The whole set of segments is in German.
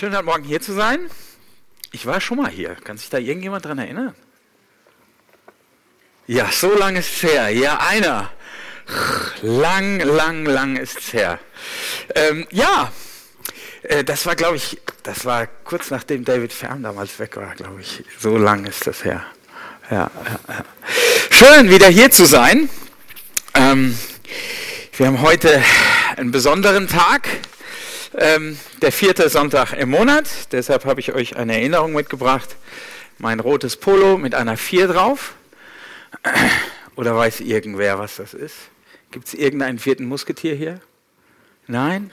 Schön, heute Morgen hier zu sein. Ich war schon mal hier. Kann sich da irgendjemand dran erinnern? Ja, so lange ist es her. Ja, einer. Lang, lang, lang ist es her. Ähm, ja, äh, das war, glaube ich, das war kurz nachdem David Fern damals weg war, glaube ich. So lang ist das her. Ja, ja, ja. Schön, wieder hier zu sein. Ähm, wir haben heute einen besonderen Tag ähm, der vierte Sonntag im Monat. Deshalb habe ich euch eine Erinnerung mitgebracht. Mein rotes Polo mit einer 4 drauf. Oder weiß irgendwer, was das ist? Gibt es irgendeinen vierten Musketier hier? Nein?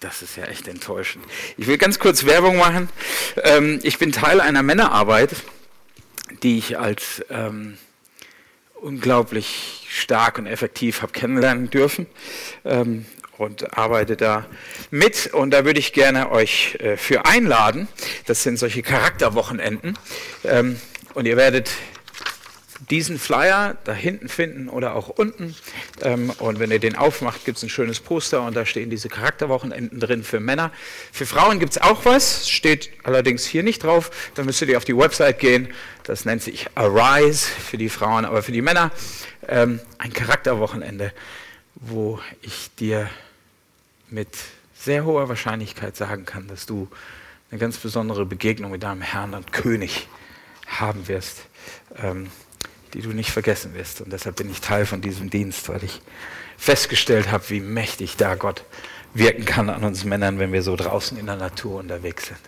Das ist ja echt enttäuschend. Ich will ganz kurz Werbung machen. Ähm, ich bin Teil einer Männerarbeit, die ich als ähm, unglaublich stark und effektiv habe kennenlernen dürfen. Ähm, und arbeite da mit. Und da würde ich gerne euch äh, für einladen. Das sind solche Charakterwochenenden. Ähm, und ihr werdet diesen Flyer da hinten finden oder auch unten. Ähm, und wenn ihr den aufmacht, gibt es ein schönes Poster und da stehen diese Charakterwochenenden drin für Männer. Für Frauen gibt es auch was, steht allerdings hier nicht drauf. Da müsstet ihr auf die Website gehen. Das nennt sich Arise für die Frauen, aber für die Männer ähm, ein Charakterwochenende, wo ich dir mit sehr hoher Wahrscheinlichkeit sagen kann, dass du eine ganz besondere Begegnung mit deinem Herrn und König haben wirst, ähm, die du nicht vergessen wirst. Und deshalb bin ich Teil von diesem Dienst, weil ich festgestellt habe, wie mächtig da Gott wirken kann an uns Männern, wenn wir so draußen in der Natur unterwegs sind.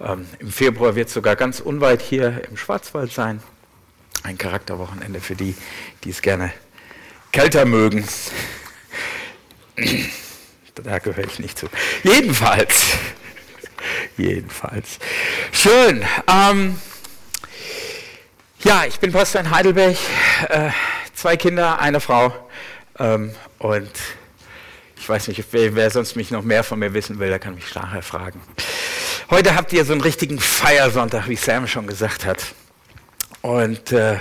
Ähm, Im Februar wird es sogar ganz unweit hier im Schwarzwald sein. Ein Charakterwochenende für die, die es gerne kälter mögen. Da gehöre ich nicht zu. Jedenfalls. Jedenfalls. Schön. Ähm, ja, ich bin Pastor in Heidelberg. Äh, zwei Kinder, eine Frau. Ähm, und ich weiß nicht, wer, wer, sonst mich noch mehr von mir wissen will, der kann mich nachher fragen. Heute habt ihr so einen richtigen Feiersonntag, wie Sam schon gesagt hat. Und äh,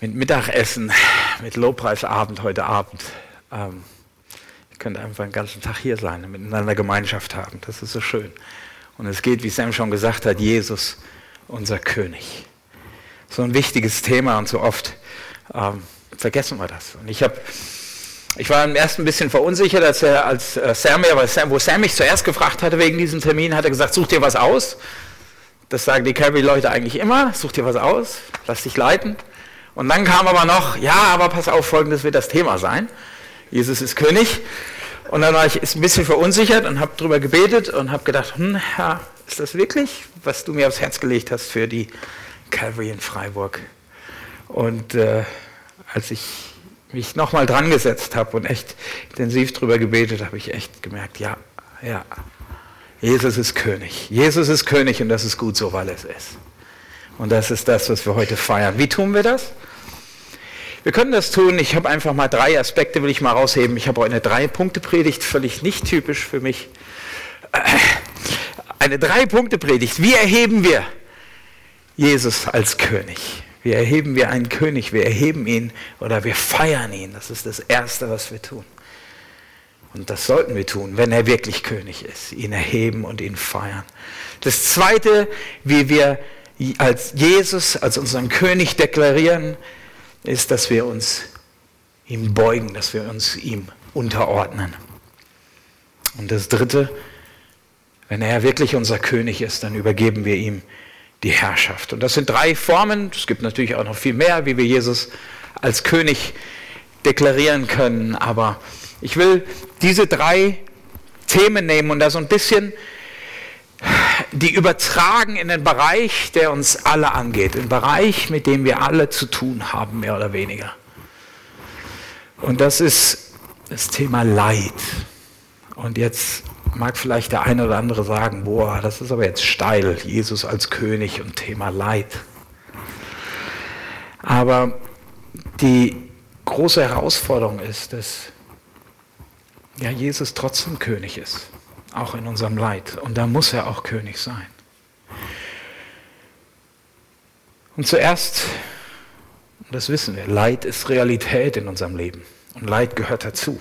mit Mittagessen, mit Lobpreisabend heute Abend. Ähm, könnt einfach den ganzen Tag hier sein und miteinander Gemeinschaft haben. Das ist so schön. Und es geht, wie Sam schon gesagt hat, Jesus, unser König. So ein wichtiges Thema und so oft ähm, vergessen wir das. Und ich habe ich war im ersten ein bisschen verunsichert, als, er, als äh, Sam, Sam, wo Sam mich zuerst gefragt hatte wegen diesem Termin, hat er gesagt, such dir was aus. Das sagen die Calvary-Leute eigentlich immer, such dir was aus, lass dich leiten. Und dann kam aber noch, ja, aber pass auf, folgendes wird das Thema sein. Jesus ist König. Und dann war ich ein bisschen verunsichert und habe darüber gebetet und habe gedacht, hm, Herr, ist das wirklich, was du mir aufs Herz gelegt hast für die Calvary in Freiburg? Und äh, als ich mich nochmal dran gesetzt habe und echt intensiv darüber gebetet, habe ich echt gemerkt, ja, ja, Jesus ist König. Jesus ist König und das ist gut so, weil es ist. Und das ist das, was wir heute feiern. Wie tun wir das? Wir können das tun. Ich habe einfach mal drei Aspekte, will ich mal rausheben. Ich habe eine Drei-Punkte-Predigt, völlig nicht typisch für mich. Eine Drei-Punkte-Predigt. Wie erheben wir Jesus als König? Wie erheben wir einen König? Wir erheben ihn oder wir feiern ihn. Das ist das Erste, was wir tun. Und das sollten wir tun, wenn er wirklich König ist. Ihn erheben und ihn feiern. Das Zweite, wie wir als Jesus, als unseren König deklarieren, ist, dass wir uns ihm beugen, dass wir uns ihm unterordnen. Und das Dritte, wenn er wirklich unser König ist, dann übergeben wir ihm die Herrschaft. Und das sind drei Formen. Es gibt natürlich auch noch viel mehr, wie wir Jesus als König deklarieren können. Aber ich will diese drei Themen nehmen und da so ein bisschen die übertragen in den Bereich, der uns alle angeht, den Bereich, mit dem wir alle zu tun haben, mehr oder weniger. Und das ist das Thema Leid. Und jetzt mag vielleicht der eine oder andere sagen, boah, das ist aber jetzt steil, Jesus als König und Thema Leid. Aber die große Herausforderung ist, dass ja, Jesus trotzdem König ist auch in unserem Leid. Und da muss er auch König sein. Und zuerst, das wissen wir, Leid ist Realität in unserem Leben. Und Leid gehört dazu.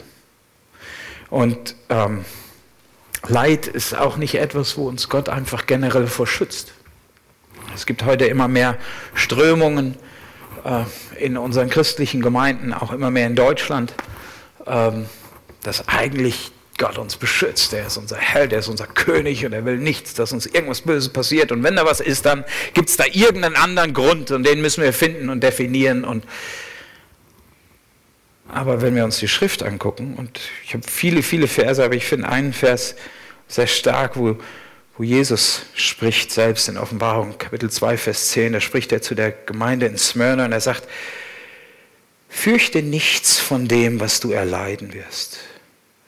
Und ähm, Leid ist auch nicht etwas, wo uns Gott einfach generell vor schützt. Es gibt heute immer mehr Strömungen äh, in unseren christlichen Gemeinden, auch immer mehr in Deutschland, ähm, dass eigentlich Gott uns beschützt. Er ist unser Held, er ist unser König und er will nichts, dass uns irgendwas Böses passiert. Und wenn da was ist, dann gibt es da irgendeinen anderen Grund und den müssen wir finden und definieren. Und aber wenn wir uns die Schrift angucken, und ich habe viele, viele Verse, aber ich finde einen Vers sehr stark, wo, wo Jesus spricht, selbst in Offenbarung, Kapitel 2, Vers 10, da spricht er zu der Gemeinde in Smyrna und er sagt, fürchte nichts von dem, was du erleiden wirst.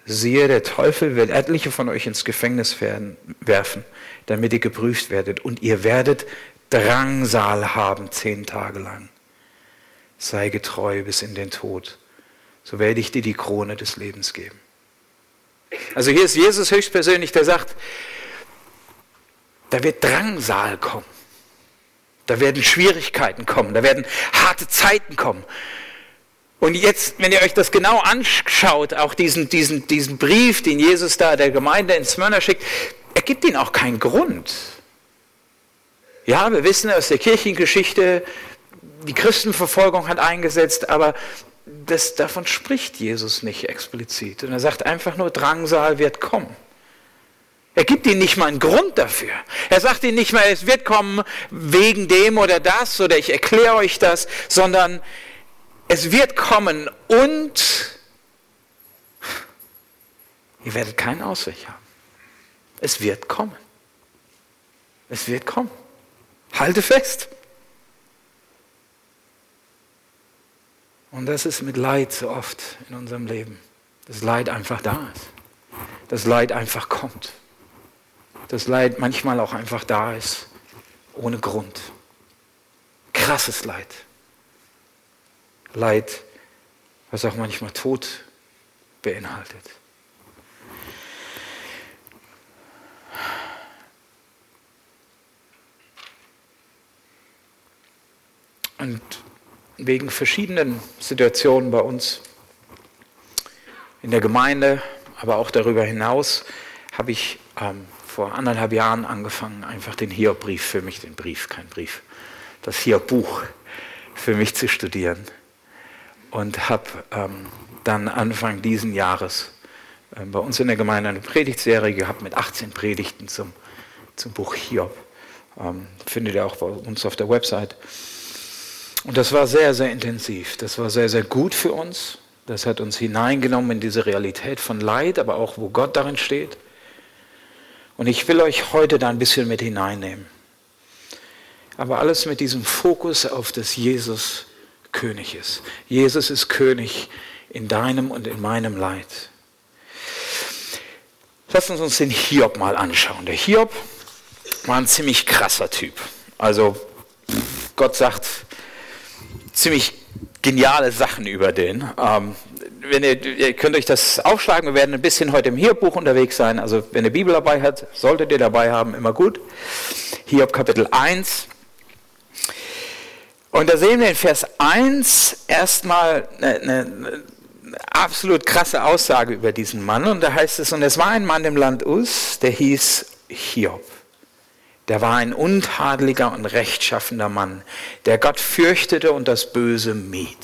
Siehe, der Teufel will etliche von euch ins Gefängnis werfen, damit ihr geprüft werdet. Und ihr werdet Drangsal haben zehn Tage lang. Sei getreu bis in den Tod. So werde ich dir die Krone des Lebens geben. Also hier ist Jesus höchstpersönlich, der sagt, da wird Drangsal kommen. Da werden Schwierigkeiten kommen. Da werden harte Zeiten kommen. Und jetzt, wenn ihr euch das genau anschaut, auch diesen, diesen, diesen Brief, den Jesus da der Gemeinde in Smyrna schickt, er gibt ihnen auch keinen Grund. Ja, wir wissen aus der Kirchengeschichte, die Christenverfolgung hat eingesetzt, aber das, davon spricht Jesus nicht explizit. Und er sagt einfach nur, Drangsal wird kommen. Er gibt ihnen nicht mal einen Grund dafür. Er sagt ihnen nicht mal, es wird kommen wegen dem oder das oder ich erkläre euch das, sondern es wird kommen und ihr werdet keinen Ausweg haben. Es wird kommen. Es wird kommen. Halte fest. Und das ist mit Leid so oft in unserem Leben. Das Leid einfach da ist. Das Leid einfach kommt. Das Leid manchmal auch einfach da ist, ohne Grund. Krasses Leid. Leid, was auch manchmal Tod beinhaltet. Und wegen verschiedenen Situationen bei uns in der Gemeinde, aber auch darüber hinaus, habe ich ähm, vor anderthalb Jahren angefangen, einfach den Hiob-Brief für mich, den Brief, kein Brief, das Hiob-Buch für mich zu studieren und habe ähm, dann Anfang diesen Jahres äh, bei uns in der Gemeinde eine Predigtserie gehabt mit 18 Predigten zum, zum Buch Hiob. Ähm, findet ihr auch bei uns auf der Website. Und das war sehr, sehr intensiv. Das war sehr, sehr gut für uns. Das hat uns hineingenommen in diese Realität von Leid, aber auch wo Gott darin steht. Und ich will euch heute da ein bisschen mit hineinnehmen. Aber alles mit diesem Fokus auf das Jesus König ist. Jesus ist König in deinem und in meinem Leid. Lass uns uns den Hiob mal anschauen. Der Hiob war ein ziemlich krasser Typ. Also Gott sagt ziemlich geniale Sachen über den. Ähm, wenn ihr, ihr, könnt euch das aufschlagen, wir werden ein bisschen heute im Hiob-Buch unterwegs sein. Also wenn ihr Bibel dabei habt, solltet ihr dabei haben, immer gut. Hiob Kapitel 1. Und da sehen wir in Vers 1 erstmal eine, eine, absolut krasse Aussage über diesen Mann. Und da heißt es, und es war ein Mann im Land Us, der hieß Hiob. Der war ein untadeliger und rechtschaffender Mann, der Gott fürchtete und das Böse mied.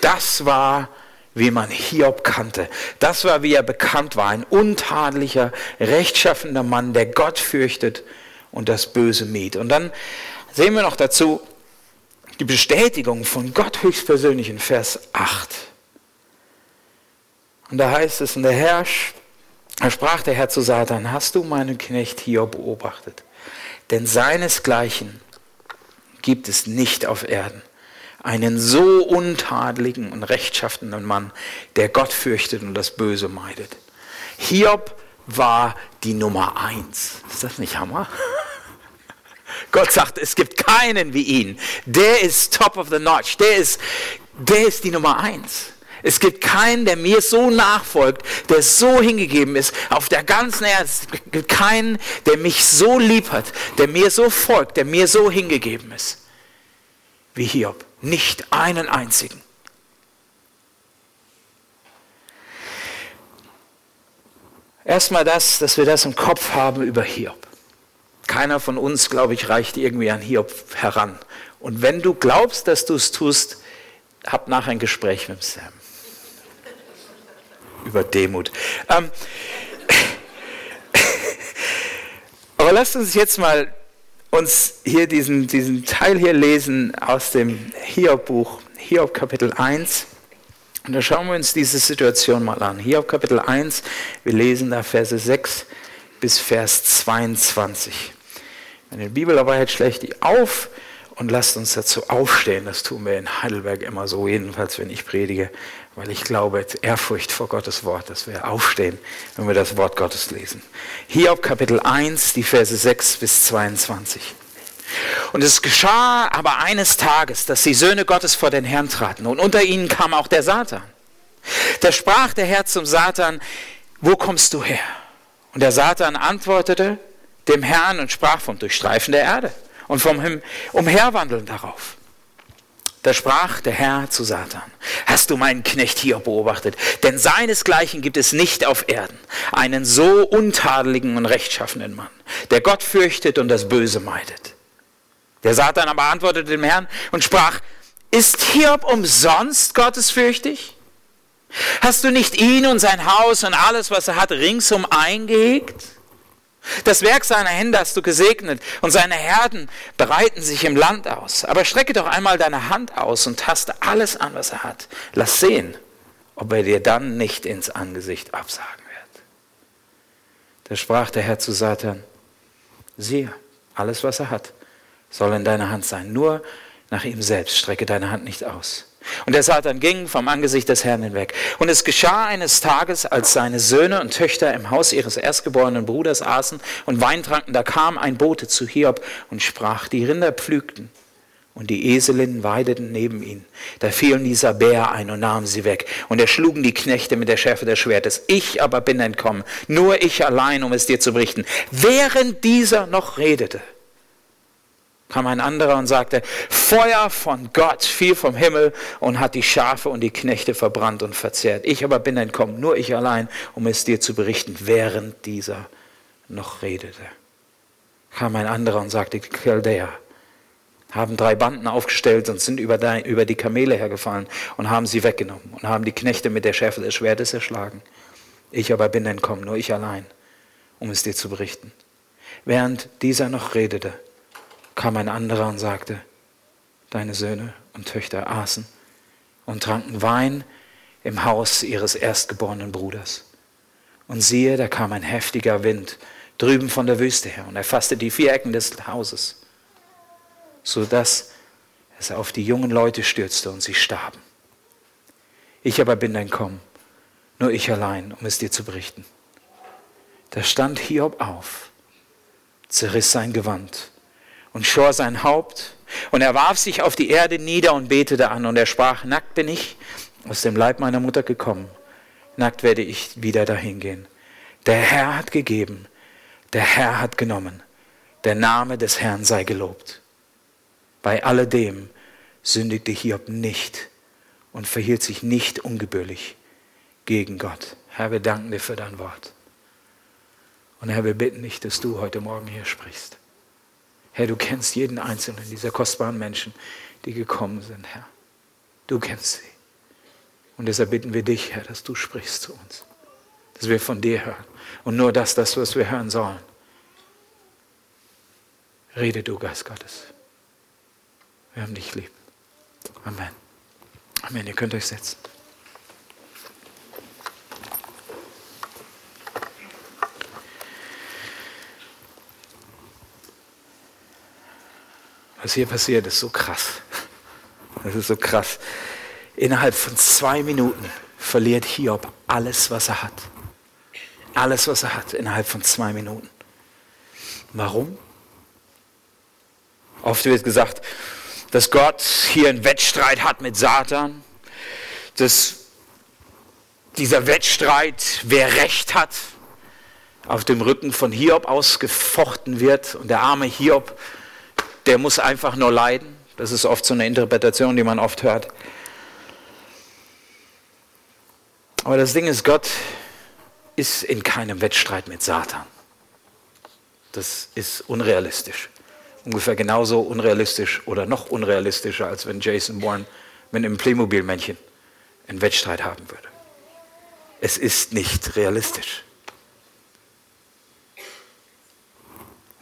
Das war, wie man Hiob kannte. Das war, wie er bekannt war. Ein untadeliger, rechtschaffender Mann, der Gott fürchtet und das Böse mied. Und dann sehen wir noch dazu die Bestätigung von Gott höchstpersönlich in Vers 8. Und da heißt es, und der Herr, da sprach der Herr zu Satan, hast du meinen Knecht hier beobachtet? Denn seinesgleichen gibt es nicht auf Erden. Einen so untadeligen und rechtschaffenden Mann, der Gott fürchtet und das Böse meidet. Hiob war die Nummer eins. Ist das nicht Hammer? Gott sagt, es gibt keinen wie ihn. Der ist top of the notch. Der ist, der ist die Nummer eins. Es gibt keinen, der mir so nachfolgt, der so hingegeben ist, auf der ganzen Erde. Es gibt keinen, der mich so lieb hat, der mir so folgt, der mir so hingegeben ist, wie Hiob. Nicht einen einzigen. Erstmal das, dass wir das im Kopf haben über Hiob. Keiner von uns, glaube ich, reicht irgendwie an Hiob heran. Und wenn du glaubst, dass du es tust, hab nachher ein Gespräch mit Sam. Über Demut. Ähm, aber lasst uns jetzt mal uns hier diesen, diesen Teil hier lesen aus dem Hiob-Buch, Hiob Kapitel 1. Und da schauen wir uns diese Situation mal an. Hiob Kapitel 1, wir lesen da Verse 6 bis Vers 22. Wenn ihr Bibel dabei hat, schlägt die auf und lasst uns dazu aufstehen. Das tun wir in Heidelberg immer so, jedenfalls wenn ich predige, weil ich glaube, Ehrfurcht vor Gottes Wort, dass wir aufstehen, wenn wir das Wort Gottes lesen. Hiob Kapitel 1, die Verse 6 bis 22. Und es geschah aber eines Tages, dass die Söhne Gottes vor den Herrn traten und unter ihnen kam auch der Satan. Da sprach der Herr zum Satan, wo kommst du her? Und der Satan antwortete dem Herrn und sprach vom Durchstreifen der Erde und vom Umherwandeln darauf. Da sprach der Herr zu Satan, hast du meinen Knecht hier beobachtet? Denn seinesgleichen gibt es nicht auf Erden, einen so untadeligen und rechtschaffenen Mann, der Gott fürchtet und das Böse meidet. Der Satan aber antwortete dem Herrn und sprach, ist Hiob umsonst gottesfürchtig? Hast du nicht ihn und sein Haus und alles, was er hat, ringsum eingehegt? Das Werk seiner Hände hast du gesegnet und seine Herden bereiten sich im Land aus. Aber strecke doch einmal deine Hand aus und taste alles an, was er hat. Lass sehen, ob er dir dann nicht ins Angesicht absagen wird. Da sprach der Herr zu Satan, siehe, alles, was er hat, soll in deiner Hand sein. Nur nach ihm selbst strecke deine Hand nicht aus. Und der Satan ging vom Angesicht des Herrn hinweg. Und es geschah eines Tages, als seine Söhne und Töchter im Haus ihres erstgeborenen Bruders aßen und Wein tranken, da kam ein Bote zu Hiob und sprach, die Rinder pflügten und die Eselinnen weideten neben ihn. Da fielen die Sabäer ein und nahmen sie weg. Und erschlugen die Knechte mit der Schärfe des Schwertes. Ich aber bin entkommen, nur ich allein, um es dir zu berichten. Während dieser noch redete, kam ein anderer und sagte, Feuer von Gott fiel vom Himmel und hat die Schafe und die Knechte verbrannt und verzehrt. Ich aber bin entkommen, nur ich allein, um es dir zu berichten, während dieser noch redete. Kam ein anderer und sagte, die Chaldäer haben drei Banden aufgestellt und sind über, über die Kamele hergefallen und haben sie weggenommen und haben die Knechte mit der Schärfe des Schwertes erschlagen. Ich aber bin entkommen, nur ich allein, um es dir zu berichten. Während dieser noch redete, kam ein anderer und sagte, deine Söhne und Töchter aßen und tranken Wein im Haus ihres erstgeborenen Bruders. Und siehe, da kam ein heftiger Wind drüben von der Wüste her und erfasste die vier Ecken des Hauses, sodass es auf die jungen Leute stürzte und sie starben. Ich aber bin entkommen, nur ich allein, um es dir zu berichten. Da stand Hiob auf, zerriss sein Gewand und schor sein Haupt. Und er warf sich auf die Erde nieder und betete an. Und er sprach, nackt bin ich aus dem Leib meiner Mutter gekommen. Nackt werde ich wieder dahin gehen. Der Herr hat gegeben, der Herr hat genommen. Der Name des Herrn sei gelobt. Bei alledem sündigte Hiob nicht und verhielt sich nicht ungebührlich gegen Gott. Herr, wir danken dir für dein Wort. Und Herr, wir bitten dich, dass du heute Morgen hier sprichst. Herr, du kennst jeden einzelnen dieser kostbaren Menschen, die gekommen sind, Herr. Du kennst sie. Und deshalb bitten wir dich, Herr, dass du sprichst zu uns. Dass wir von dir hören. Und nur das, das, was wir hören sollen. Rede du, Geist Gottes. Wir haben dich lieb. Amen. Amen. Ihr könnt euch setzen. Was hier passiert, ist so krass. Das ist so krass. Innerhalb von zwei Minuten verliert Hiob alles, was er hat. Alles, was er hat, innerhalb von zwei Minuten. Warum? Oft wird gesagt, dass Gott hier einen Wettstreit hat mit Satan, dass dieser Wettstreit, wer Recht hat, auf dem Rücken von Hiob ausgefochten wird und der arme Hiob der muss einfach nur leiden. Das ist oft so eine Interpretation, die man oft hört. Aber das Ding ist, Gott ist in keinem Wettstreit mit Satan. Das ist unrealistisch. Ungefähr genauso unrealistisch oder noch unrealistischer, als wenn Jason Bourne mit einem Playmobil-Männchen einen Wettstreit haben würde. Es ist nicht realistisch.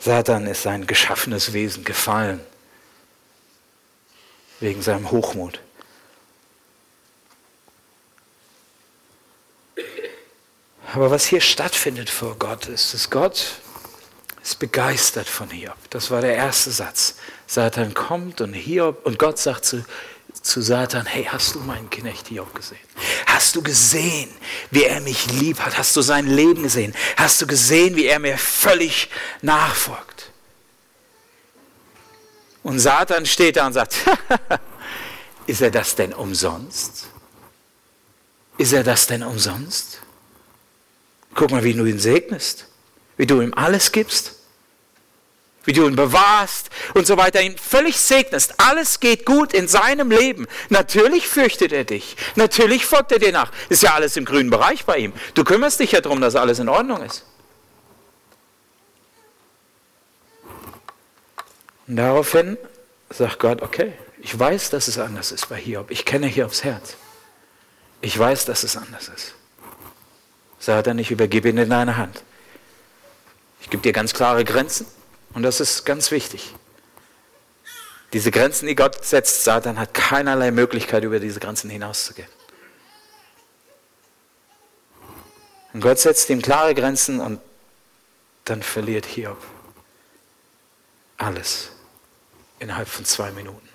Satan ist ein geschaffenes Wesen, gefallen wegen seinem Hochmut. Aber was hier stattfindet vor Gott ist, dass Gott ist begeistert von Hiob. Das war der erste Satz. Satan kommt und Hiob und Gott sagt zu, zu Satan, hey, hast du meinen Knecht Hiob gesehen? Hast du gesehen, wie er mich lieb hat? Hast du sein Leben gesehen? Hast du gesehen, wie er mir völlig nachfolgt? Und Satan steht da und sagt, ist er das denn umsonst? Ist er das denn umsonst? Guck mal, wie du ihn segnest, wie du ihm alles gibst, wie du ihn bewahrst und so weiter, ihn völlig segnest. Alles geht gut in seinem Leben. Natürlich fürchtet er dich. Natürlich folgt er dir nach. Ist ja alles im grünen Bereich bei ihm. Du kümmerst dich ja darum, dass alles in Ordnung ist. Und daraufhin sagt Gott, okay, ich weiß, dass es anders ist bei Hiob. Ich kenne Hiobs Herz. Ich weiß, dass es anders ist. Satan, ich übergebe ihn in deine Hand. Ich gebe dir ganz klare Grenzen und das ist ganz wichtig. Diese Grenzen, die Gott setzt, Satan hat keinerlei Möglichkeit, über diese Grenzen hinauszugehen. Und Gott setzt ihm klare Grenzen und dann verliert Hiob alles innerhalb von zwei Minuten.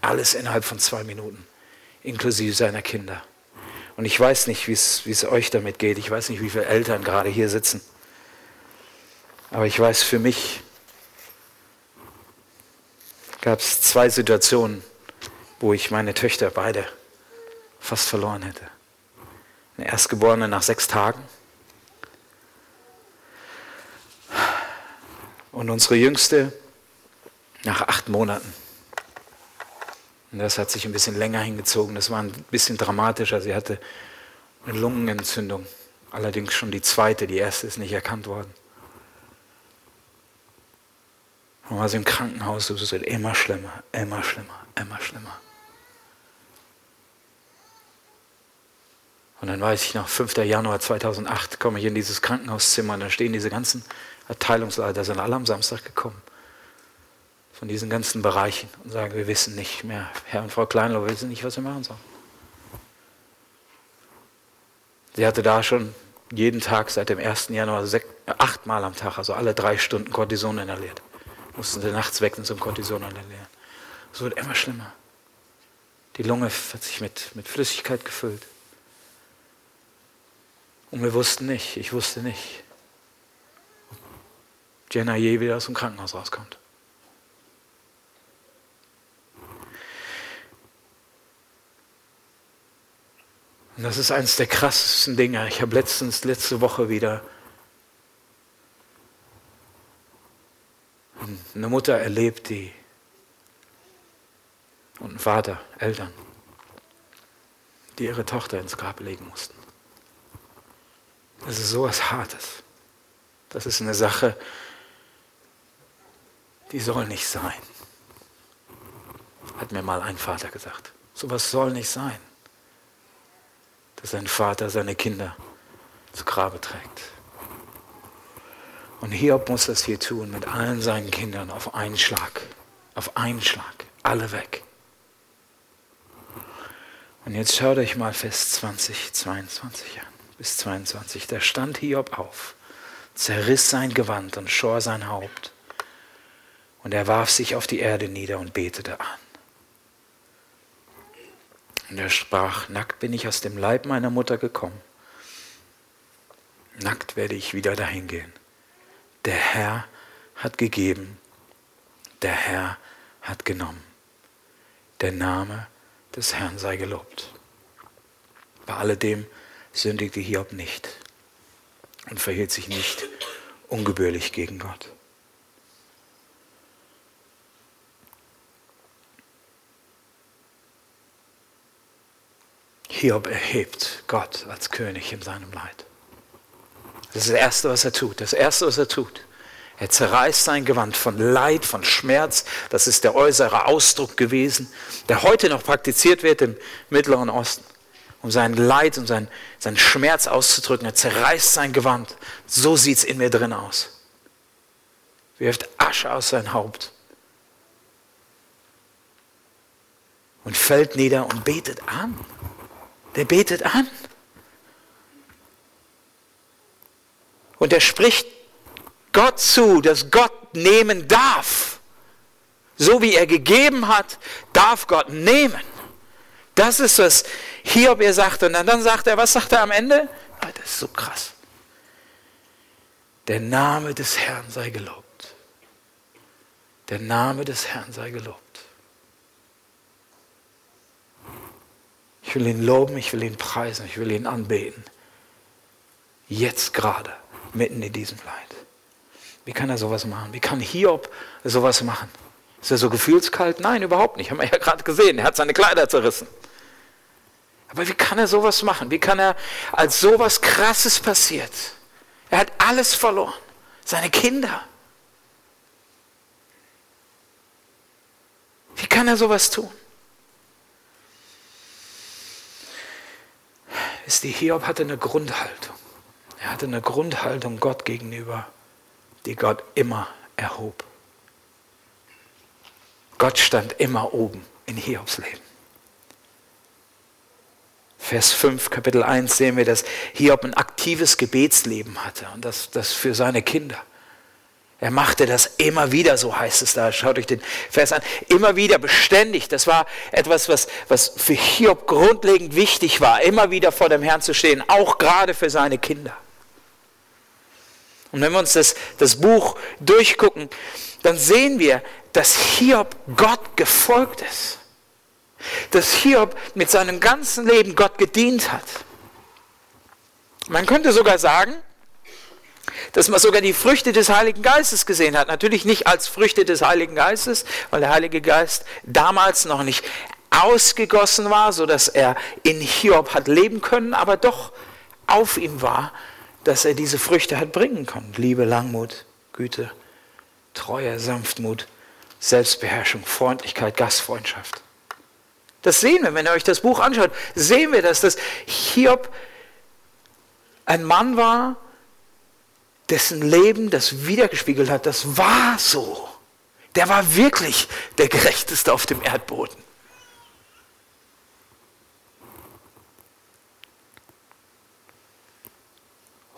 Alles innerhalb von zwei Minuten, inklusive seiner Kinder. Und ich weiß nicht, wie es euch damit geht. Ich weiß nicht, wie viele Eltern gerade hier sitzen. Aber ich weiß, für mich gab es zwei Situationen, wo ich meine Töchter beide fast verloren hätte. Eine Erstgeborene nach sechs Tagen und unsere Jüngste nach acht Monaten. Und das hat sich ein bisschen länger hingezogen. Das war ein bisschen dramatischer. Sie hatte eine Lungenentzündung. Allerdings schon die zweite. Die erste ist nicht erkannt worden. Und war sie im Krankenhaus. Es wird immer schlimmer, immer schlimmer, immer schlimmer. Und dann weiß ich noch, 5. Januar 2008 komme ich in dieses Krankenhauszimmer und da stehen diese ganzen Abteilungsleiter, sind alle am Samstag gekommen von diesen ganzen Bereichen und sagen, wir wissen nicht mehr, Herr und Frau Kleinlau, wir wissen nicht, was wir machen sollen. Sie hatte da schon jeden Tag seit dem 1. Januar achtmal am Tag, also alle drei Stunden Cortison inhaliert. Mussten sie nachts wecken zum Cortison inhalieren. Es wird immer schlimmer. Die Lunge hat sich mit, mit Flüssigkeit gefüllt. Und wir wussten nicht, ich wusste nicht, ob Jenna je wieder aus dem Krankenhaus rauskommt. Und das ist eines der krassesten Dinge. Ich habe letztens, letzte Woche wieder eine Mutter erlebt, die und ein Vater, Eltern, die ihre Tochter ins Grab legen mussten. Das ist sowas Hartes. Das ist eine Sache, die soll nicht sein. Hat mir mal ein Vater gesagt. Sowas soll nicht sein dass ein Vater seine Kinder zu Grabe trägt. Und Hiob muss das hier tun mit allen seinen Kindern auf einen Schlag. Auf einen Schlag. Alle weg. Und jetzt schaut euch mal Vers 20, 22 an. Bis 22. Da stand Hiob auf, zerriss sein Gewand und schor sein Haupt. Und er warf sich auf die Erde nieder und betete an. Und er sprach, nackt bin ich aus dem Leib meiner Mutter gekommen. Nackt werde ich wieder dahin gehen. Der Herr hat gegeben, der Herr hat genommen. Der Name des Herrn sei gelobt. Bei alledem sündigte Hiob nicht und verhielt sich nicht ungebührlich gegen Gott. Hiob erhebt Gott als König in seinem Leid. Das ist das Erste, was er tut. Das Erste, was er tut. Er zerreißt sein Gewand von Leid, von Schmerz. Das ist der äußere Ausdruck gewesen, der heute noch praktiziert wird im Mittleren Osten, um sein Leid und sein, seinen Schmerz auszudrücken. Er zerreißt sein Gewand. So sieht es in mir drin aus. Wirft Asche aus sein Haupt und fällt nieder und betet an. Der betet an. Und er spricht Gott zu, dass Gott nehmen darf. So wie er gegeben hat, darf Gott nehmen. Das ist, was Hiob ihr sagt. Und dann sagt er, was sagt er am Ende? Ah, das ist so krass. Der Name des Herrn sei gelobt. Der Name des Herrn sei gelobt. Ich will ihn loben, ich will ihn preisen, ich will ihn anbeten. Jetzt gerade, mitten in diesem Leid. Wie kann er sowas machen? Wie kann Hiob sowas machen? Ist er so gefühlskalt? Nein, überhaupt nicht. Haben wir ja gerade gesehen. Er hat seine Kleider zerrissen. Aber wie kann er sowas machen? Wie kann er, als sowas Krasses passiert, er hat alles verloren. Seine Kinder. Wie kann er sowas tun? ist die Hiob hatte eine Grundhaltung. Er hatte eine Grundhaltung Gott gegenüber, die Gott immer erhob. Gott stand immer oben in Hiobs Leben. Vers 5, Kapitel 1 sehen wir, dass Hiob ein aktives Gebetsleben hatte und das, das für seine Kinder. Er machte das immer wieder, so heißt es da. Schaut euch den Vers an. Immer wieder, beständig. Das war etwas, was, was für Hiob grundlegend wichtig war. Immer wieder vor dem Herrn zu stehen, auch gerade für seine Kinder. Und wenn wir uns das, das Buch durchgucken, dann sehen wir, dass Hiob Gott gefolgt ist. Dass Hiob mit seinem ganzen Leben Gott gedient hat. Man könnte sogar sagen, dass man sogar die Früchte des Heiligen Geistes gesehen hat. Natürlich nicht als Früchte des Heiligen Geistes, weil der Heilige Geist damals noch nicht ausgegossen war, sodass er in Hiob hat leben können, aber doch auf ihm war, dass er diese Früchte hat bringen können. Liebe, Langmut, Güte, Treue, Sanftmut, Selbstbeherrschung, Freundlichkeit, Gastfreundschaft. Das sehen wir, wenn ihr euch das Buch anschaut, sehen wir, dass das Hiob ein Mann war, dessen Leben das wiedergespiegelt hat, das war so. Der war wirklich der Gerechteste auf dem Erdboden.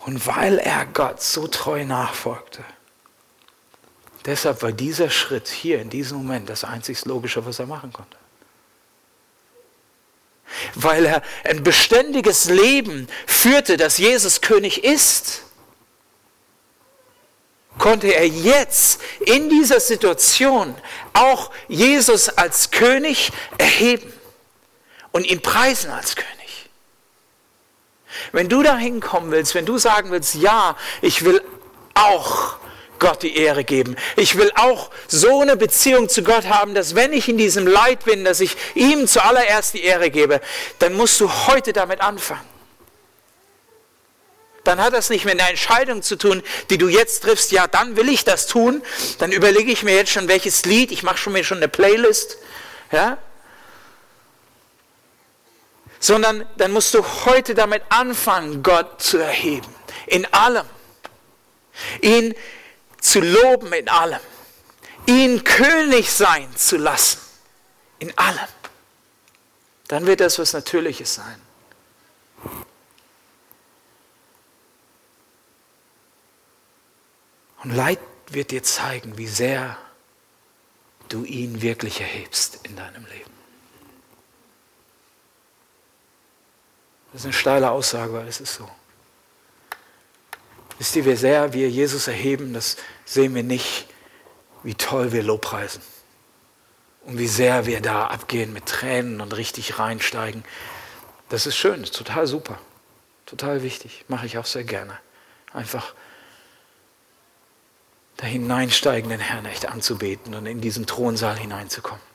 Und weil er Gott so treu nachfolgte, deshalb war dieser Schritt hier in diesem Moment das einzig Logische, was er machen konnte. Weil er ein beständiges Leben führte, dass Jesus König ist konnte er jetzt in dieser Situation auch Jesus als König erheben und ihn preisen als König. Wenn du dahin kommen willst, wenn du sagen willst, ja, ich will auch Gott die Ehre geben. Ich will auch so eine Beziehung zu Gott haben, dass wenn ich in diesem Leid bin, dass ich ihm zuallererst die Ehre gebe, dann musst du heute damit anfangen dann hat das nicht mit einer Entscheidung zu tun, die du jetzt triffst, ja, dann will ich das tun, dann überlege ich mir jetzt schon welches Lied, ich mache schon mir schon eine Playlist, ja? Sondern dann musst du heute damit anfangen, Gott zu erheben, in allem. Ihn zu loben in allem. Ihn König sein zu lassen, in allem. Dann wird das was Natürliches sein. Und Leid wird dir zeigen, wie sehr du ihn wirklich erhebst in deinem Leben. Das ist eine steile Aussage, weil es ist so. Wisst ihr, wie sehr wir Jesus erheben, das sehen wir nicht, wie toll wir Lobpreisen. Und wie sehr wir da abgehen mit Tränen und richtig reinsteigen. Das ist schön, ist total super. Total wichtig. Mache ich auch sehr gerne. Einfach da hineinsteigen, den Herrn echt anzubeten und in diesen Thronsaal hineinzukommen.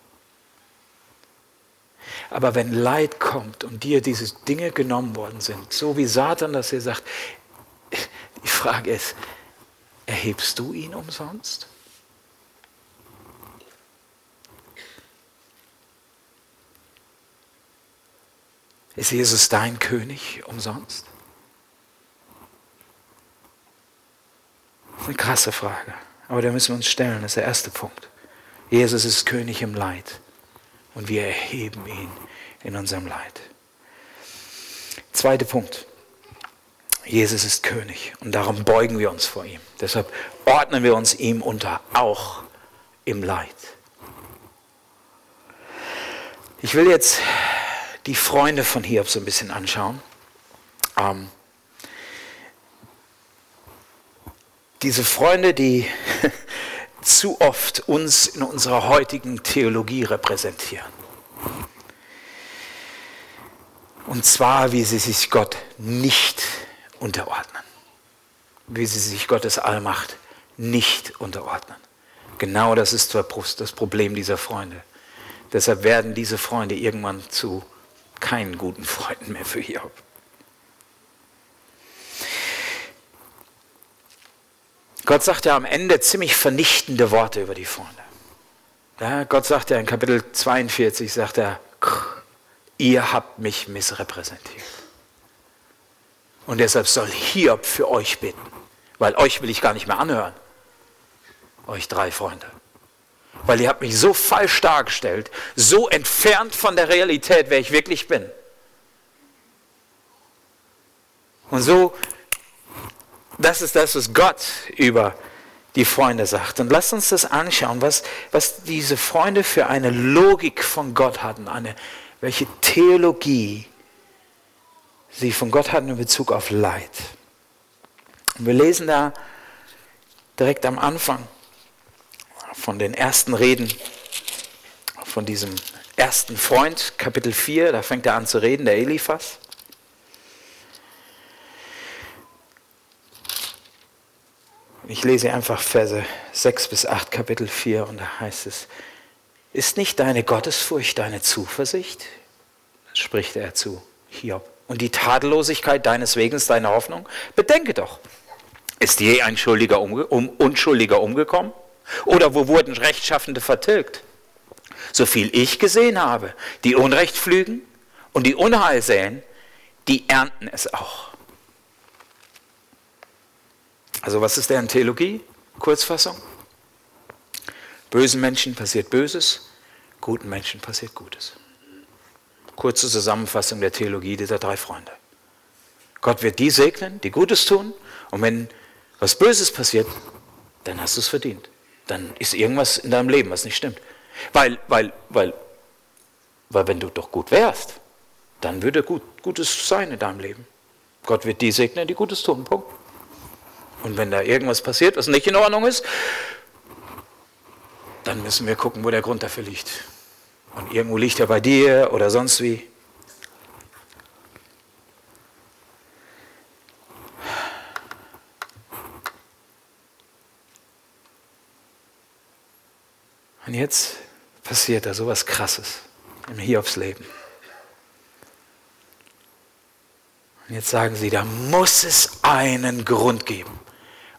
Aber wenn Leid kommt und dir diese Dinge genommen worden sind, so wie Satan das hier sagt, die Frage ist, erhebst du ihn umsonst? Ist Jesus dein König umsonst? Das ist eine krasse Frage, aber da müssen wir uns stellen, das ist der erste Punkt. Jesus ist König im Leid und wir erheben ihn in unserem Leid. Zweiter Punkt. Jesus ist König und darum beugen wir uns vor ihm. Deshalb ordnen wir uns ihm unter, auch im Leid. Ich will jetzt die Freunde von Hiob so ein bisschen anschauen. Ähm, diese Freunde, die zu oft uns in unserer heutigen Theologie repräsentieren. Und zwar, wie sie sich Gott nicht unterordnen. Wie sie sich Gottes Allmacht nicht unterordnen. Genau das ist das Problem dieser Freunde. Deshalb werden diese Freunde irgendwann zu keinen guten Freunden mehr für Hiob. Gott sagt ja am Ende ziemlich vernichtende Worte über die Freunde. Ja, Gott sagt ja in Kapitel 42, sagt er, ihr habt mich missrepräsentiert. Und deshalb soll Hiob für euch beten, weil euch will ich gar nicht mehr anhören. Euch drei Freunde weil ihr habt mich so falsch dargestellt, so entfernt von der Realität, wer ich wirklich bin. Und so, das ist das, was Gott über die Freunde sagt. Und lasst uns das anschauen, was, was diese Freunde für eine Logik von Gott hatten, eine, welche Theologie sie von Gott hatten in Bezug auf Leid. Und wir lesen da direkt am Anfang von den ersten Reden von diesem ersten Freund, Kapitel 4, da fängt er an zu reden, der Eliphas. Ich lese einfach Verse 6 bis 8, Kapitel 4, und da heißt es, ist nicht deine Gottesfurcht deine Zuversicht? Spricht er zu Hiob. Und die Tadellosigkeit deines Wegens deine Hoffnung? Bedenke doch, ist je ein Schuldiger umge um, Unschuldiger umgekommen? Oder wo wurden Rechtschaffende vertilgt? So viel ich gesehen habe, die Unrecht pflügen und die Unheil säen, die ernten es auch. Also was ist deren Theologie? Kurzfassung. Bösen Menschen passiert Böses, guten Menschen passiert Gutes. Kurze Zusammenfassung der Theologie dieser drei Freunde. Gott wird die segnen, die Gutes tun, und wenn was Böses passiert, dann hast du es verdient dann ist irgendwas in deinem Leben, was nicht stimmt. Weil, weil, weil, weil wenn du doch gut wärst, dann würde gut, Gutes sein in deinem Leben. Gott wird die segnen, die Gutes tun. Punkt. Und wenn da irgendwas passiert, was nicht in Ordnung ist, dann müssen wir gucken, wo der Grund dafür liegt. Und irgendwo liegt er bei dir oder sonst wie. Und jetzt passiert da sowas Krasses im Hiobs-Leben. Und jetzt sagen sie, da muss es einen Grund geben.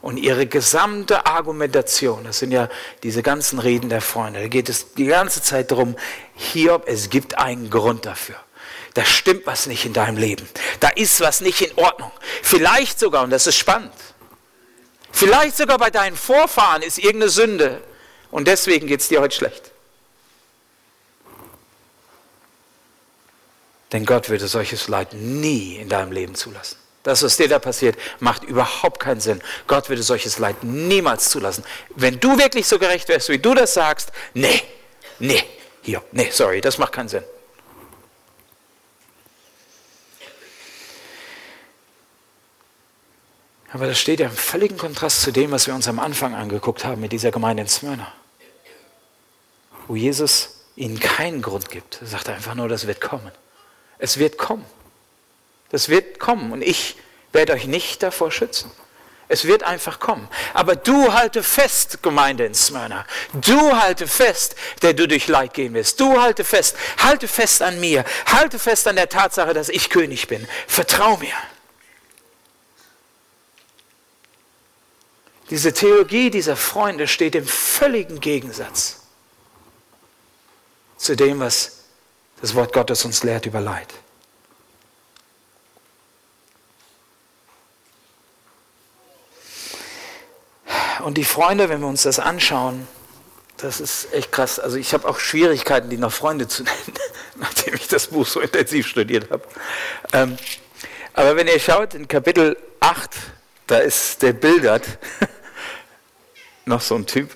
Und ihre gesamte Argumentation, das sind ja diese ganzen Reden der Freunde, da geht es die ganze Zeit darum, Hiob, es gibt einen Grund dafür. Da stimmt was nicht in deinem Leben. Da ist was nicht in Ordnung. Vielleicht sogar, und das ist spannend, vielleicht sogar bei deinen Vorfahren ist irgendeine Sünde und deswegen geht es dir heute schlecht. Denn Gott würde solches Leid nie in deinem Leben zulassen. Das, was dir da passiert, macht überhaupt keinen Sinn. Gott würde solches Leid niemals zulassen. Wenn du wirklich so gerecht wärst, wie du das sagst, nee, nee, hier, nee, sorry, das macht keinen Sinn. Aber das steht ja im völligen Kontrast zu dem, was wir uns am Anfang angeguckt haben mit dieser Gemeinde in Smyrna wo Jesus ihnen keinen Grund gibt. Er sagt einfach nur, das wird kommen. Es wird kommen. Das wird kommen und ich werde euch nicht davor schützen. Es wird einfach kommen. Aber du halte fest, Gemeinde in Smyrna. Du halte fest, der du durch Leid gehen wirst. Du halte fest. Halte fest an mir. Halte fest an der Tatsache, dass ich König bin. Vertrau mir. Diese Theologie dieser Freunde steht im völligen Gegensatz zu dem, was das Wort Gottes uns lehrt über Leid. Und die Freunde, wenn wir uns das anschauen, das ist echt krass. Also ich habe auch Schwierigkeiten, die noch Freunde zu nennen, nachdem ich das Buch so intensiv studiert habe. Ähm, aber wenn ihr schaut, in Kapitel 8, da ist der Bildert, noch so ein Typ,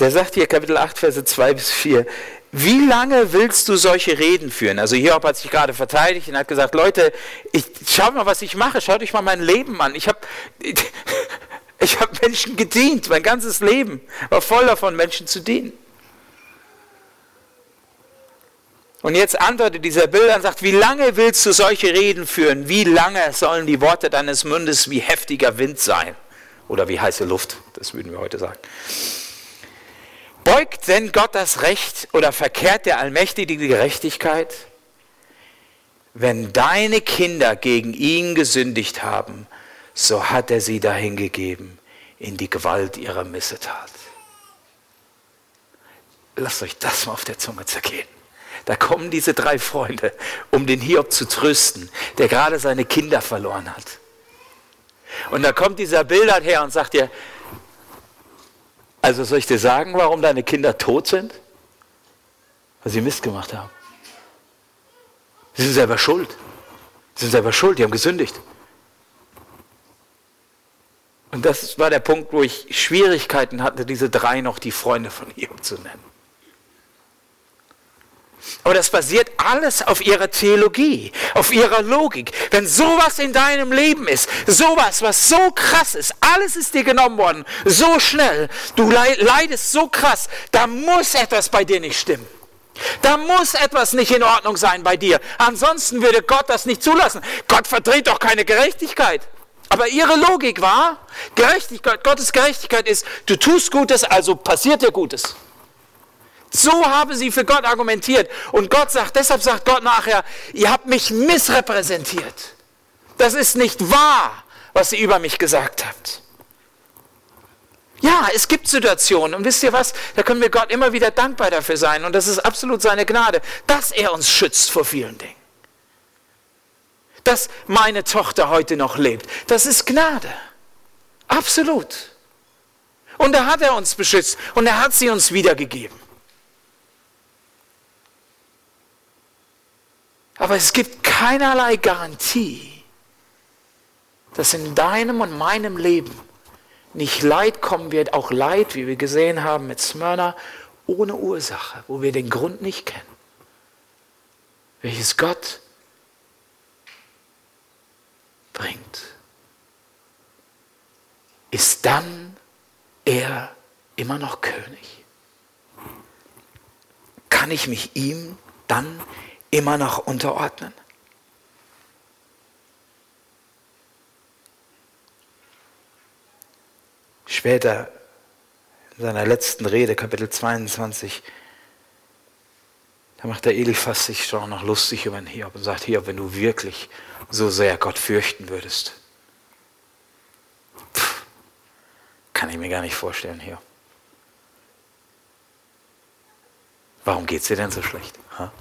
der sagt hier Kapitel 8, Verse 2 bis 4, wie lange willst du solche Reden führen? Also Hiob hat sich gerade verteidigt und hat gesagt, Leute, ich, schaut mal, was ich mache, schaut euch mal mein Leben an. Ich habe ich hab Menschen gedient, mein ganzes Leben war voll davon, Menschen zu dienen. Und jetzt antwortet dieser Bilder und sagt, wie lange willst du solche Reden führen? Wie lange sollen die Worte deines Mundes wie heftiger Wind sein? Oder wie heiße Luft, das würden wir heute sagen. Beugt denn Gott das Recht oder verkehrt der Allmächtige die Gerechtigkeit? Wenn deine Kinder gegen ihn gesündigt haben, so hat er sie dahingegeben in die Gewalt ihrer Missetat. Lasst euch das mal auf der Zunge zergehen. Da kommen diese drei Freunde, um den Hiob zu trösten, der gerade seine Kinder verloren hat. Und da kommt dieser Bildert her und sagt dir, also soll ich dir sagen, warum deine Kinder tot sind? Weil sie Mist gemacht haben. Sie sind selber schuld. Sie sind selber schuld, die haben gesündigt. Und das war der Punkt, wo ich Schwierigkeiten hatte, diese drei noch die Freunde von ihm zu nennen. Aber das basiert alles auf ihrer Theologie, auf ihrer Logik. Wenn sowas in deinem Leben ist, sowas, was so krass ist, alles ist dir genommen worden, so schnell, du leidest so krass, da muss etwas bei dir nicht stimmen. Da muss etwas nicht in Ordnung sein bei dir. Ansonsten würde Gott das nicht zulassen. Gott verdreht doch keine Gerechtigkeit. Aber ihre Logik war, Gerechtigkeit, Gottes Gerechtigkeit ist, du tust Gutes, also passiert dir Gutes. So haben sie für Gott argumentiert. Und Gott sagt, deshalb sagt Gott nachher, ihr habt mich missrepräsentiert. Das ist nicht wahr, was ihr über mich gesagt habt. Ja, es gibt Situationen und wisst ihr was, da können wir Gott immer wieder dankbar dafür sein und das ist absolut seine Gnade, dass er uns schützt vor vielen Dingen. Dass meine Tochter heute noch lebt, das ist Gnade. Absolut. Und da hat er uns beschützt und er hat sie uns wiedergegeben. Aber es gibt keinerlei Garantie, dass in deinem und meinem Leben nicht Leid kommen wird, auch Leid, wie wir gesehen haben mit Smyrna, ohne Ursache, wo wir den Grund nicht kennen, welches Gott bringt. Ist dann er immer noch König? Kann ich mich ihm dann immer noch unterordnen. Später, in seiner letzten Rede, Kapitel 22, da macht der Eliphas sich schon noch lustig über den Hiob und sagt, Hiob, wenn du wirklich so sehr Gott fürchten würdest, pff, kann ich mir gar nicht vorstellen, Hiob. Warum geht es dir denn so schlecht? Ha?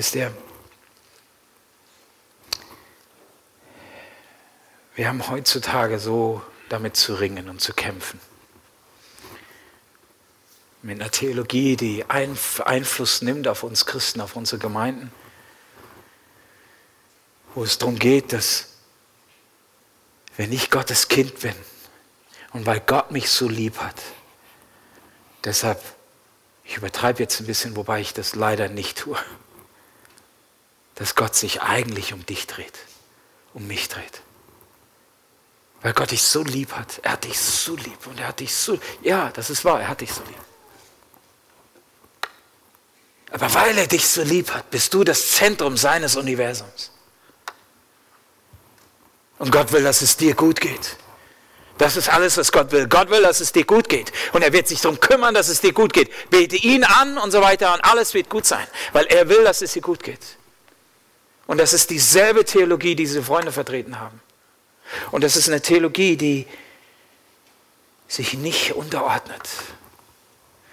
Wisst ihr, wir haben heutzutage so damit zu ringen und zu kämpfen. Mit einer Theologie, die Einfluss nimmt auf uns Christen, auf unsere Gemeinden, wo es darum geht, dass wenn ich Gottes Kind bin und weil Gott mich so lieb hat, deshalb, ich übertreibe jetzt ein bisschen, wobei ich das leider nicht tue, dass Gott sich eigentlich um dich dreht, um mich dreht. Weil Gott dich so lieb hat. Er hat dich so lieb und er hat dich so. Ja, das ist wahr, er hat dich so lieb. Aber weil er dich so lieb hat, bist du das Zentrum seines Universums. Und Gott will, dass es dir gut geht. Das ist alles, was Gott will. Gott will, dass es dir gut geht. Und er wird sich darum kümmern, dass es dir gut geht. Bete ihn an und so weiter und alles wird gut sein. Weil er will, dass es dir gut geht. Und das ist dieselbe Theologie, die diese Freunde vertreten haben. Und das ist eine Theologie, die sich nicht unterordnet.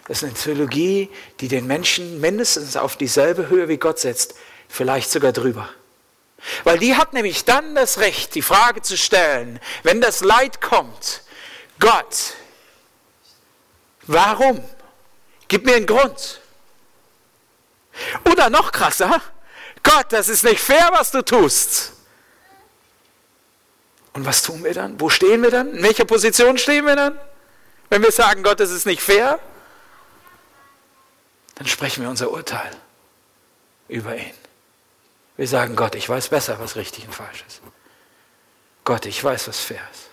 Das ist eine Theologie, die den Menschen mindestens auf dieselbe Höhe wie Gott setzt, vielleicht sogar drüber. Weil die hat nämlich dann das Recht, die Frage zu stellen, wenn das Leid kommt, Gott, warum? Gib mir einen Grund. Oder noch krasser, Gott, das ist nicht fair, was du tust. Und was tun wir dann? Wo stehen wir dann? In welcher Position stehen wir dann? Wenn wir sagen, Gott, das ist nicht fair? dann sprechen wir unser Urteil über ihn. Wir sagen, Gott, ich weiß besser, was richtig und falsch ist. Gott, ich weiß, was fair ist.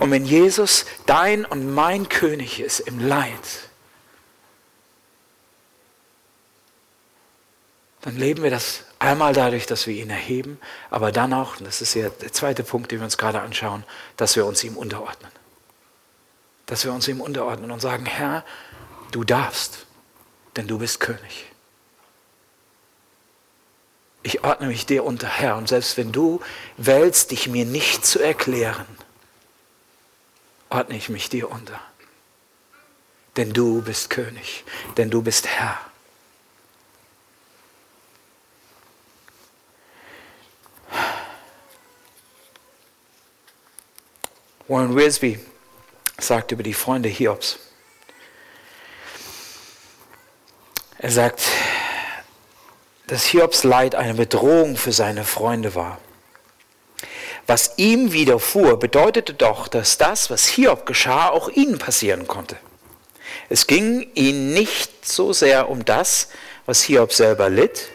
Und wenn Jesus dein und mein König ist im Leid, dann leben wir das einmal dadurch, dass wir ihn erheben, aber dann auch, und das ist ja der zweite Punkt, den wir uns gerade anschauen, dass wir uns ihm unterordnen dass wir uns ihm unterordnen und sagen, Herr, du darfst, denn du bist König. Ich ordne mich dir unter, Herr, und selbst wenn du wählst, dich mir nicht zu erklären, ordne ich mich dir unter. Denn du bist König, denn du bist Herr. Warren Wiersbe sagt über die Freunde Hiobs. Er sagt, dass Hiobs Leid eine Bedrohung für seine Freunde war. Was ihm widerfuhr, bedeutete doch, dass das, was Hiob geschah, auch ihnen passieren konnte. Es ging ihnen nicht so sehr um das, was Hiob selber litt.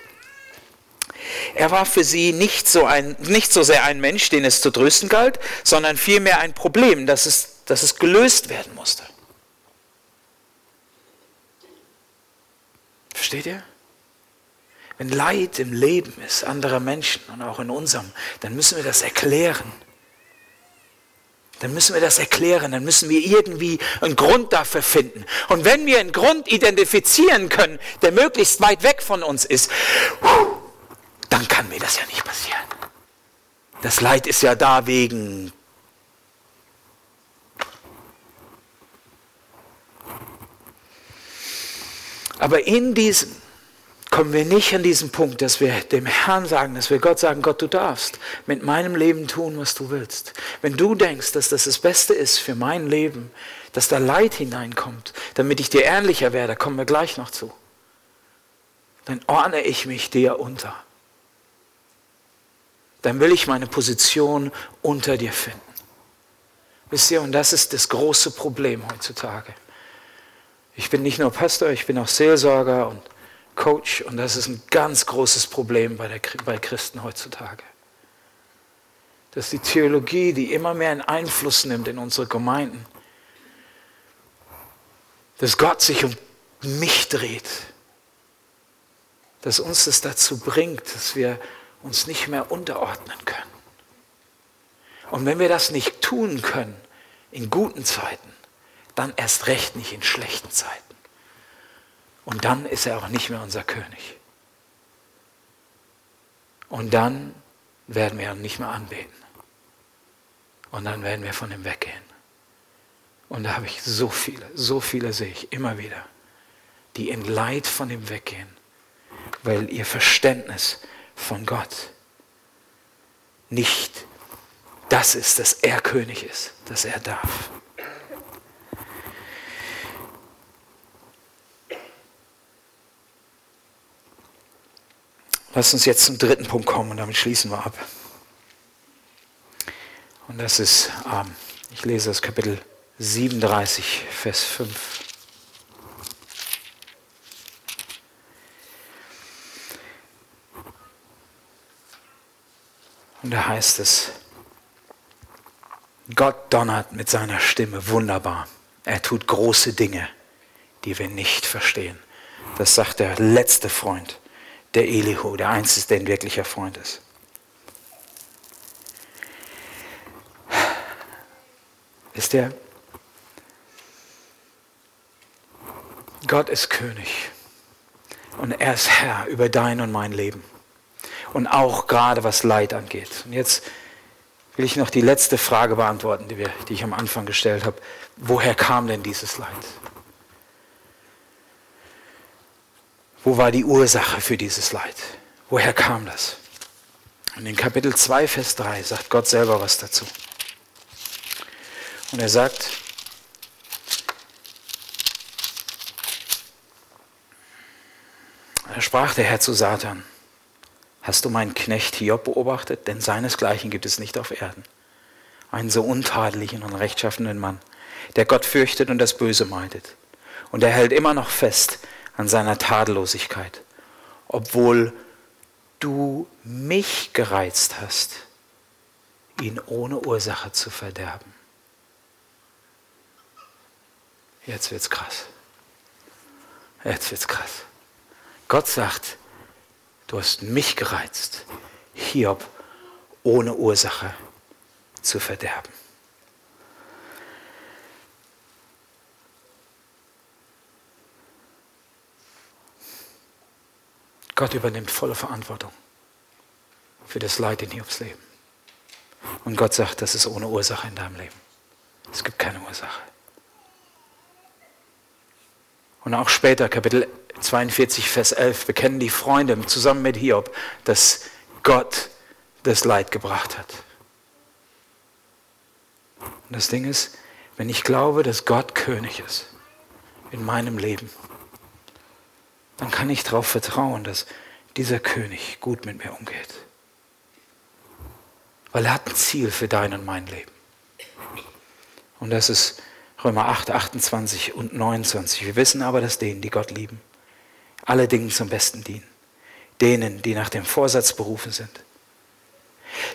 Er war für sie nicht so, ein, nicht so sehr ein Mensch, den es zu trösten galt, sondern vielmehr ein Problem, das es dass es gelöst werden musste. Versteht ihr? Wenn Leid im Leben ist anderer Menschen und auch in unserem, dann müssen wir das erklären. Dann müssen wir das erklären, dann müssen wir irgendwie einen Grund dafür finden. Und wenn wir einen Grund identifizieren können, der möglichst weit weg von uns ist, dann kann mir das ja nicht passieren. Das Leid ist ja da wegen Aber in diesem kommen wir nicht an diesen Punkt, dass wir dem Herrn sagen, dass wir Gott sagen, Gott, du darfst mit meinem Leben tun, was du willst. Wenn du denkst, dass das das Beste ist für mein Leben, dass da Leid hineinkommt, damit ich dir ähnlicher werde, kommen wir gleich noch zu, dann ordne ich mich dir unter. Dann will ich meine Position unter dir finden. Wisst ihr, und das ist das große Problem heutzutage. Ich bin nicht nur Pastor, ich bin auch Seelsorger und Coach und das ist ein ganz großes Problem bei, der, bei Christen heutzutage. Dass die Theologie, die immer mehr einen Einfluss nimmt in unsere Gemeinden, dass Gott sich um mich dreht, dass uns das dazu bringt, dass wir uns nicht mehr unterordnen können. Und wenn wir das nicht tun können in guten Zeiten, dann erst recht nicht in schlechten Zeiten. Und dann ist er auch nicht mehr unser König. Und dann werden wir ihn nicht mehr anbeten. Und dann werden wir von ihm weggehen. Und da habe ich so viele, so viele sehe ich immer wieder, die in Leid von ihm weggehen, weil ihr Verständnis von Gott nicht das ist, dass er König ist, dass er darf. Lass uns jetzt zum dritten Punkt kommen und damit schließen wir ab. Und das ist, ähm, ich lese das Kapitel 37, Vers 5. Und da heißt es, Gott donnert mit seiner Stimme wunderbar. Er tut große Dinge, die wir nicht verstehen. Das sagt der letzte Freund, der Elihu, der einzige, der ein wirklicher Freund ist. Ist der Gott ist König und er ist Herr über dein und mein Leben und auch gerade was Leid angeht. Und jetzt will ich noch die letzte Frage beantworten, die, wir, die ich am Anfang gestellt habe. Woher kam denn dieses Leid? Wo war die Ursache für dieses Leid? Woher kam das? Und in Kapitel 2, Vers 3 sagt Gott selber was dazu. Und er sagt, da sprach der Herr zu Satan, Hast du meinen Knecht Hiob beobachtet? Denn seinesgleichen gibt es nicht auf Erden. Einen so untadeligen und rechtschaffenen Mann, der Gott fürchtet und das Böse meidet. Und er hält immer noch fest an seiner Tadellosigkeit, obwohl du mich gereizt hast, ihn ohne Ursache zu verderben. Jetzt wird's krass. Jetzt wird's krass. Gott sagt, Du hast mich gereizt, Hiob ohne Ursache zu verderben. Gott übernimmt volle Verantwortung für das Leid in Hiobs Leben. Und Gott sagt, das ist ohne Ursache in deinem Leben. Es gibt keine Ursache. Und auch später, Kapitel 42, Vers 11, bekennen die Freunde zusammen mit Hiob, dass Gott das Leid gebracht hat. Und das Ding ist, wenn ich glaube, dass Gott König ist in meinem Leben, dann kann ich darauf vertrauen, dass dieser König gut mit mir umgeht. Weil er hat ein Ziel für dein und mein Leben. Und das ist Römer 8, 28 und 29. Wir wissen aber, dass denen, die Gott lieben, alle Dinge zum Besten dienen. Denen, die nach dem Vorsatz berufen sind.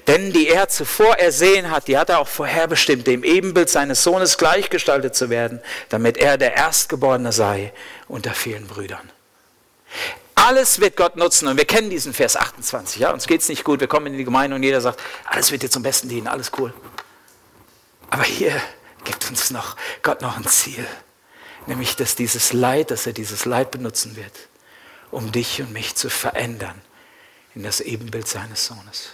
Denn die er zuvor ersehen hat, die hat er auch vorherbestimmt, dem Ebenbild seines Sohnes gleichgestaltet zu werden, damit er der Erstgeborene sei unter vielen Brüdern. Alles wird Gott nutzen und wir kennen diesen Vers 28. Ja? Uns geht es nicht gut, wir kommen in die Gemeinde und jeder sagt, alles wird dir zum Besten dienen, alles cool. Aber hier gibt uns noch Gott noch ein Ziel, nämlich dass dieses Leid, dass er dieses Leid benutzen wird, um dich und mich zu verändern in das Ebenbild seines Sohnes.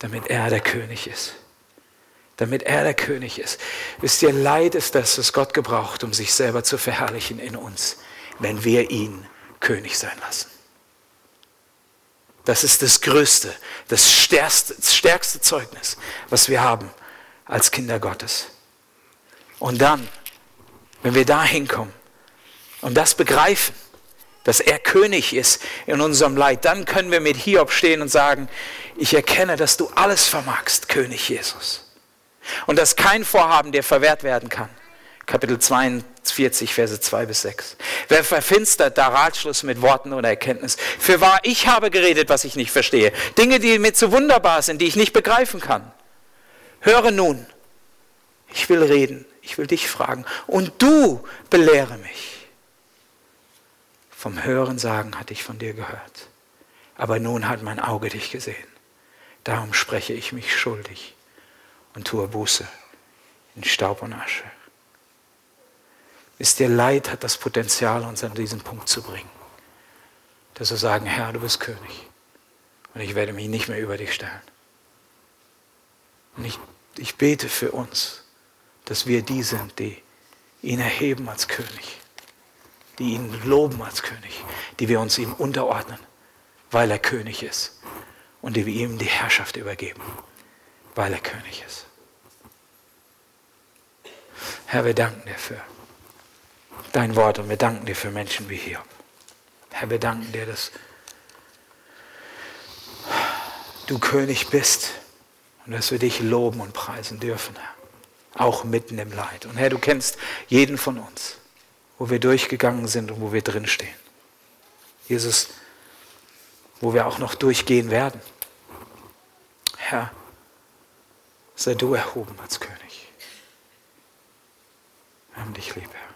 Damit er der König ist. Damit er der König ist. Wisst ihr, Leid ist das, was Gott gebraucht, um sich selber zu verherrlichen in uns, wenn wir ihn König sein lassen. Das ist das größte, das stärkste, das stärkste Zeugnis, was wir haben als Kinder Gottes. Und dann, wenn wir da hinkommen, und das begreifen, dass er König ist in unserem Leid, dann können wir mit Hiob stehen und sagen, ich erkenne, dass du alles vermagst, König Jesus. Und dass kein Vorhaben dir verwehrt werden kann. Kapitel 42, Verse 2 bis 6. Wer verfinstert da Ratschluss mit Worten oder Erkenntnis? Für wahr, ich habe geredet, was ich nicht verstehe. Dinge, die mir zu wunderbar sind, die ich nicht begreifen kann. Höre nun, ich will reden, ich will dich fragen und du belehre mich. Vom Hören sagen hatte ich von dir gehört. Aber nun hat mein Auge dich gesehen. Darum spreche ich mich schuldig und tue Buße in Staub und Asche. Ist dir Leid hat das Potenzial, uns an diesen Punkt zu bringen. Dass wir sagen, Herr, du bist König. Und ich werde mich nicht mehr über dich stellen. Und ich, ich bete für uns, dass wir die sind, die ihn erheben als König die ihn loben als König, die wir uns ihm unterordnen, weil er König ist und die wir ihm die Herrschaft übergeben, weil er König ist. Herr, wir danken dir für dein Wort und wir danken dir für Menschen wie Hiob. Herr, wir danken dir, dass du König bist und dass wir dich loben und preisen dürfen, Herr. Auch mitten im Leid. Und Herr, du kennst jeden von uns wo wir durchgegangen sind und wo wir drinstehen. Jesus, wo wir auch noch durchgehen werden. Herr, sei du erhoben als König. Wir haben dich lieb, Herr.